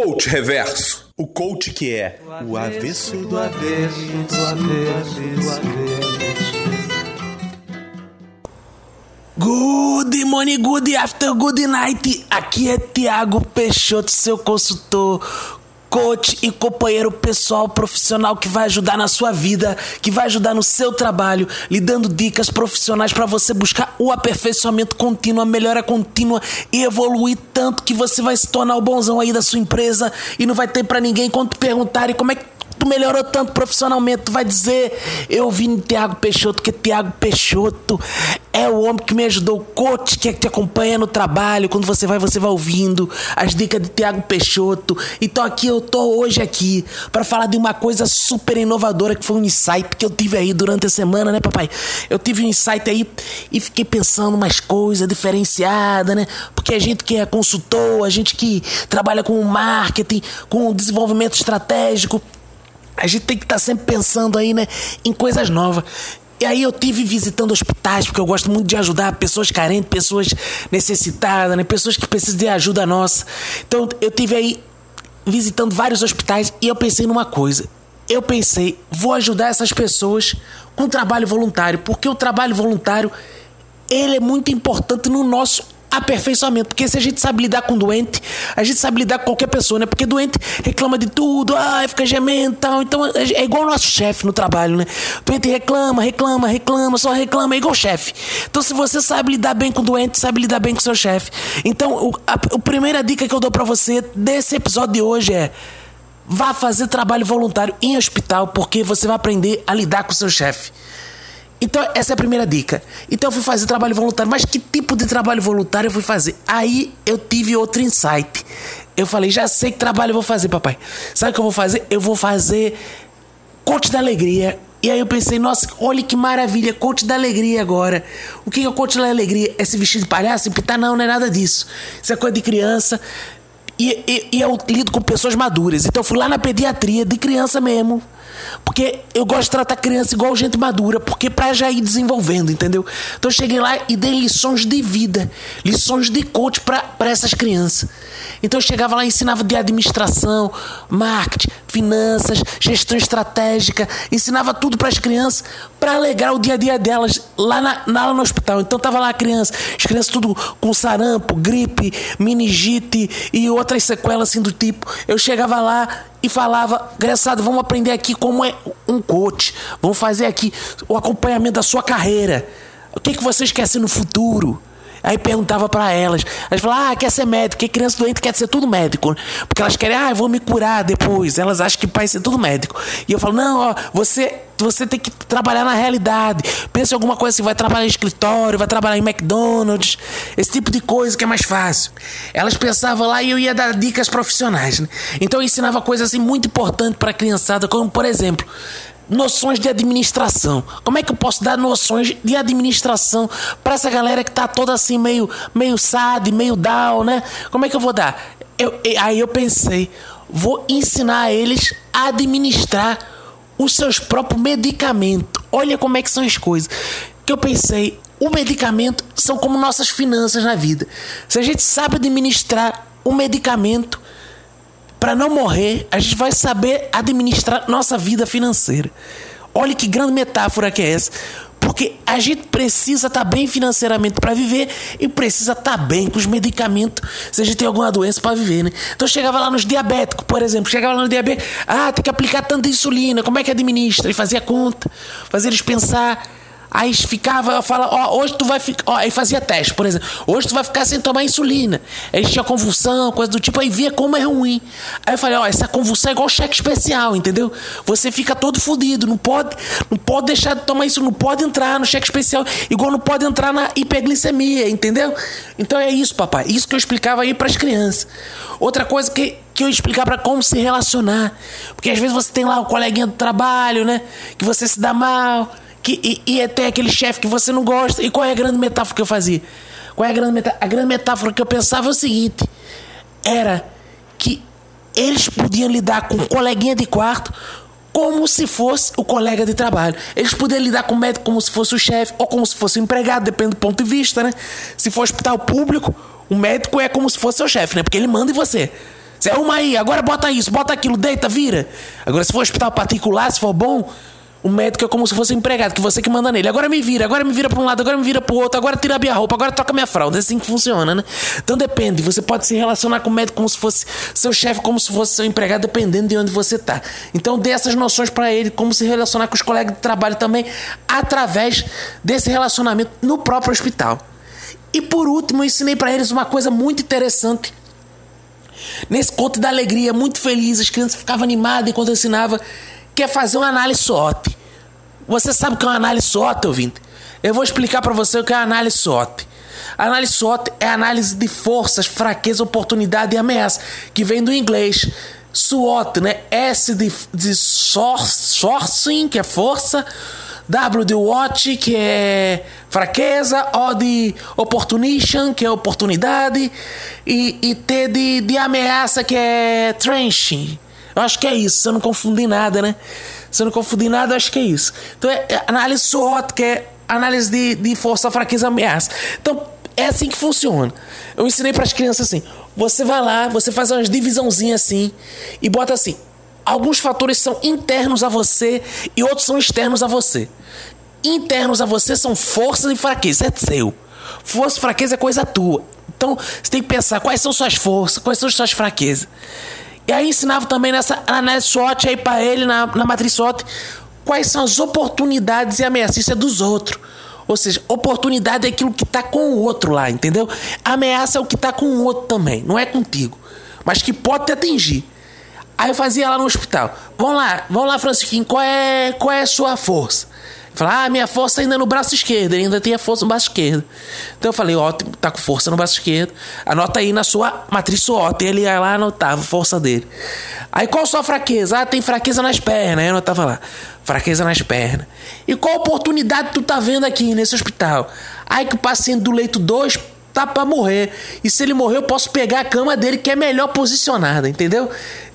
Coach Reverso. O coach que é o avesso do avesso, do avesso, do avesso. Good morning, good after, good night. Aqui é Tiago Peixoto, seu consultor coach e companheiro pessoal profissional que vai ajudar na sua vida, que vai ajudar no seu trabalho, lhe dando dicas profissionais para você buscar o aperfeiçoamento contínuo, a melhora contínua e evoluir tanto que você vai se tornar o bonzão aí da sua empresa e não vai ter para ninguém quando perguntarem como é que tu melhorou tanto profissionalmente, tu vai dizer, eu vi no Tiago Peixoto, que Tiago Peixoto é o homem que me ajudou, o coach que, é que te acompanha no trabalho, quando você vai, você vai ouvindo as dicas de Tiago Peixoto. Então aqui eu tô hoje aqui para falar de uma coisa super inovadora que foi um insight que eu tive aí durante a semana, né, papai? Eu tive um insight aí e fiquei pensando umas coisas diferenciadas, né? Porque a gente que é consultor, a gente que trabalha com marketing, com desenvolvimento estratégico, a gente tem que estar tá sempre pensando aí, né, em coisas novas. E aí eu tive visitando hospitais, porque eu gosto muito de ajudar pessoas carentes, pessoas necessitadas, né, pessoas que precisam de ajuda nossa. Então eu tive aí visitando vários hospitais e eu pensei numa coisa. Eu pensei, vou ajudar essas pessoas com trabalho voluntário, porque o trabalho voluntário ele é muito importante no nosso aperfeiçoamento. Porque se a gente sabe lidar com doente, a gente sabe lidar com qualquer pessoa, né? Porque doente reclama de tudo, ah, fica gemendo tal. Então é igual o nosso chefe no trabalho, né? Doente reclama, reclama, reclama, só reclama, é igual chefe. Então se você sabe lidar bem com doente, sabe lidar bem com seu chefe. Então o, a, a primeira dica que eu dou para você desse episódio de hoje é vá fazer trabalho voluntário em hospital, porque você vai aprender a lidar com seu chefe. Então, essa é a primeira dica. Então, eu fui fazer trabalho voluntário. Mas que tipo de trabalho voluntário eu fui fazer? Aí eu tive outro insight. Eu falei, já sei que trabalho eu vou fazer, papai. Sabe o que eu vou fazer? Eu vou fazer coach da alegria. E aí eu pensei, nossa, olha que maravilha, coach da alegria agora. O que é o coach da alegria? É se vestir de palhaço? Pintar? Não, não é nada disso. Isso é coisa de criança. E, e, e eu lido com pessoas maduras. Então eu fui lá na pediatria, de criança mesmo. Porque eu gosto de tratar criança igual gente madura, porque para já ir desenvolvendo, entendeu? Então eu cheguei lá e dei lições de vida, lições de coach para essas crianças. Então eu chegava lá e ensinava de administração, marketing, finanças, gestão estratégica, ensinava tudo para as crianças para alegrar o dia a dia delas lá, na, lá no hospital. Então tava lá a criança, as crianças tudo com sarampo, gripe, meningite e outras sequelas assim do tipo. Eu chegava lá e falava, engraçado, vamos aprender aqui como é um coach, vamos fazer aqui o acompanhamento da sua carreira. O que, que vocês querem no futuro? Aí perguntava para elas. Elas falavam, ah, quer ser médico, que criança doente quer ser tudo médico. Porque elas querem, ah, eu vou me curar depois. Elas acham que pai ser tudo médico. E eu falo, não, ó, você, você tem que trabalhar na realidade. Pensa em alguma coisa assim, vai trabalhar em escritório, vai trabalhar em McDonald's, esse tipo de coisa que é mais fácil. Elas pensavam lá e eu ia dar dicas profissionais. Né? Então eu ensinava coisas assim muito importantes para a criançada, como por exemplo, noções de administração. Como é que eu posso dar noções de administração para essa galera que tá toda assim meio meio sad, meio down, né? Como é que eu vou dar? Eu, aí eu pensei, vou ensinar eles a administrar os seus próprios medicamentos. Olha como é que são as coisas. Que eu pensei, o medicamento são como nossas finanças na vida. Se a gente sabe administrar o medicamento, para não morrer, a gente vai saber administrar nossa vida financeira. Olha que grande metáfora que é essa. Porque a gente precisa estar tá bem financeiramente para viver e precisa estar tá bem com os medicamentos se a gente tem alguma doença para viver, né? Então chegava lá nos diabéticos, por exemplo, chegava lá no diabetes, ah, tem que aplicar tanta insulina, como é que administra? E fazia conta, fazia eles pensar Aí ficava, fala, ó, hoje tu vai ficar. Aí fazia teste, por exemplo. Hoje tu vai ficar sem tomar insulina. Aí tinha convulsão, coisa do tipo, aí via como é ruim. Aí eu falei, ó, essa convulsão é igual cheque especial, entendeu? Você fica todo fodido, não pode, não pode deixar de tomar isso, não pode entrar no cheque especial, igual não pode entrar na hiperglicemia, entendeu? Então é isso, papai. Isso que eu explicava aí para as crianças. Outra coisa que que eu explicar para como se relacionar. Porque às vezes você tem lá o coleguinha do trabalho, né? Que você se dá mal que, e, e até aquele chefe que você não gosta. E qual é a grande metáfora que eu fazia? Qual é a grande metáfora? A grande metáfora que eu pensava é o seguinte: era que eles podiam lidar com o coleguinha de quarto como se fosse o colega de trabalho. Eles podiam lidar com o médico como se fosse o chefe ou como se fosse o empregado, depende do ponto de vista, né? Se for hospital público, o médico é como se fosse o chefe, né? Porque ele manda em você. Você arruma aí, agora bota isso, bota aquilo, deita, vira. Agora, se for hospital particular, se for bom, o médico é como se fosse um empregado, que você que manda nele. Agora me vira, agora me vira para um lado, agora me vira para o outro, agora tira a minha roupa, agora troca minha fralda. É assim que funciona, né? Então depende. Você pode se relacionar com o médico como se fosse seu chefe, como se fosse seu empregado, dependendo de onde você tá. Então dê essas noções para ele, como se relacionar com os colegas de trabalho também, através desse relacionamento no próprio hospital. E por último, eu ensinei para eles uma coisa muito interessante. Nesse conto da alegria, muito feliz, as crianças ficavam animadas enquanto eu ensinava que é fazer uma análise SWOT. Você sabe o que é uma análise SWOT, ouvinte? Eu vou explicar para você o que é análise SWOT. Análise SWOT é análise de forças, fraqueza, oportunidade e ameaça, que vem do inglês. SWOT, né? S de, de sourcing, que é força, W de watch, que é fraqueza, O de opportunity, que é oportunidade, e, e T de, de ameaça, que é trenching, eu acho que é isso, se eu não confundir nada, né? Se eu não confundir nada, acho que é isso. Então é, é análise SWOT, que é análise de, de força, fraqueza, ameaça. Então é assim que funciona. Eu ensinei para as crianças assim: você vai lá, você faz umas divisãozinhas assim e bota assim. Alguns fatores são internos a você e outros são externos a você. Internos a você são forças e fraquezas, é seu. Força e fraqueza é coisa tua. Então você tem que pensar quais são suas forças, quais são suas fraquezas. E aí ensinava também nessa análise SWOT aí para ele, na, na matriz SWOT, quais são as oportunidades e ameaças. É dos outros. Ou seja, oportunidade é aquilo que está com o outro lá, entendeu? Ameaça é o que está com o outro também, não é contigo. Mas que pode te atingir. Aí eu fazia lá no hospital. Vamos lá, vamos lá, Francisquinho, qual é, qual é a sua força? Falar, ah, minha força ainda é no braço esquerdo, ele ainda tem a força no braço esquerdo. Então eu falei, ótimo, tá com força no braço esquerdo. Anota aí na sua matriz SWOT. Ele ia lá anotava a força dele. Aí qual sua fraqueza? Ah, tem fraqueza nas pernas. Aí eu anotava lá, fraqueza nas pernas. E qual oportunidade tu tá vendo aqui nesse hospital? Aí que o paciente do leito 2 tá para morrer. E se ele morrer, eu posso pegar a cama dele que é melhor posicionada, entendeu?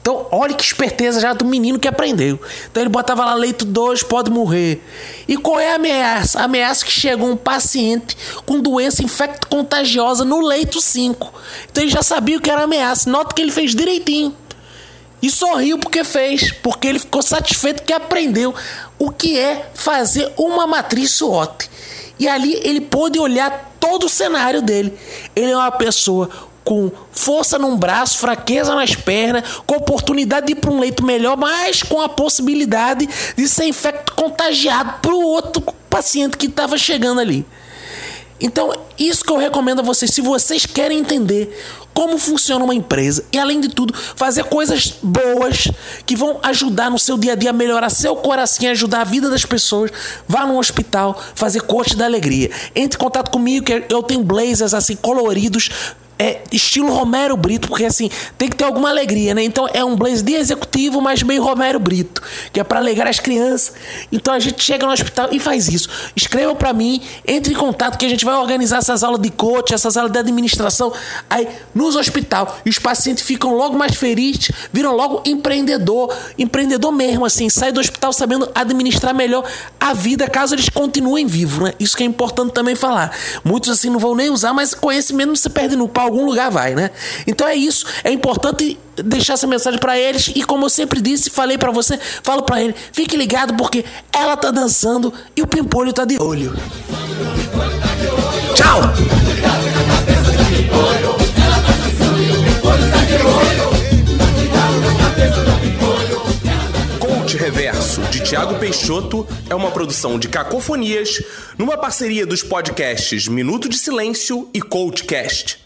Então, olha que esperteza já do menino que aprendeu. Então, ele botava lá leito 2, pode morrer. E qual é a ameaça? A ameaça que chegou um paciente com doença infecto-contagiosa no leito 5. Então, ele já sabia o que era ameaça. Nota que ele fez direitinho. E sorriu porque fez, porque ele ficou satisfeito que aprendeu o que é fazer uma matriz SWOT. E ali ele pôde olhar todo o cenário dele. Ele é uma pessoa com força num braço, fraqueza nas pernas, com oportunidade de ir para um leito melhor, mas com a possibilidade de ser infecto contagiado para o outro paciente que estava chegando ali. Então, isso que eu recomendo a vocês, se vocês querem entender como funciona uma empresa e, além de tudo, fazer coisas boas que vão ajudar no seu dia a dia a melhorar seu coração, ajudar a vida das pessoas, vá no hospital fazer coach da alegria. Entre em contato comigo, que eu tenho blazers assim coloridos é estilo Romero Brito, porque assim, tem que ter alguma alegria, né? Então é um blazer de executivo, mas meio Romero Brito, que é para alegrar as crianças. Então a gente chega no hospital e faz isso. Escrevam para mim, entre em contato que a gente vai organizar essas aulas de coach, essas aulas de administração aí nos hospital. E os pacientes ficam logo mais felizes, viram logo empreendedor, empreendedor mesmo assim, sai do hospital sabendo administrar melhor a vida caso eles continuem vivos, né? Isso que é importante também falar. Muitos assim não vão nem usar, mas conhecimento não se perde no pau algum lugar vai, né? Então é isso. É importante deixar essa mensagem para eles e como eu sempre disse, falei para você, falo para ele, fique ligado porque ela tá dançando e o pimpolho tá de olho. Tchau. Coach Reverso de Tiago Peixoto é uma produção de Cacofonias numa parceria dos podcasts Minuto de Silêncio e Coachcast.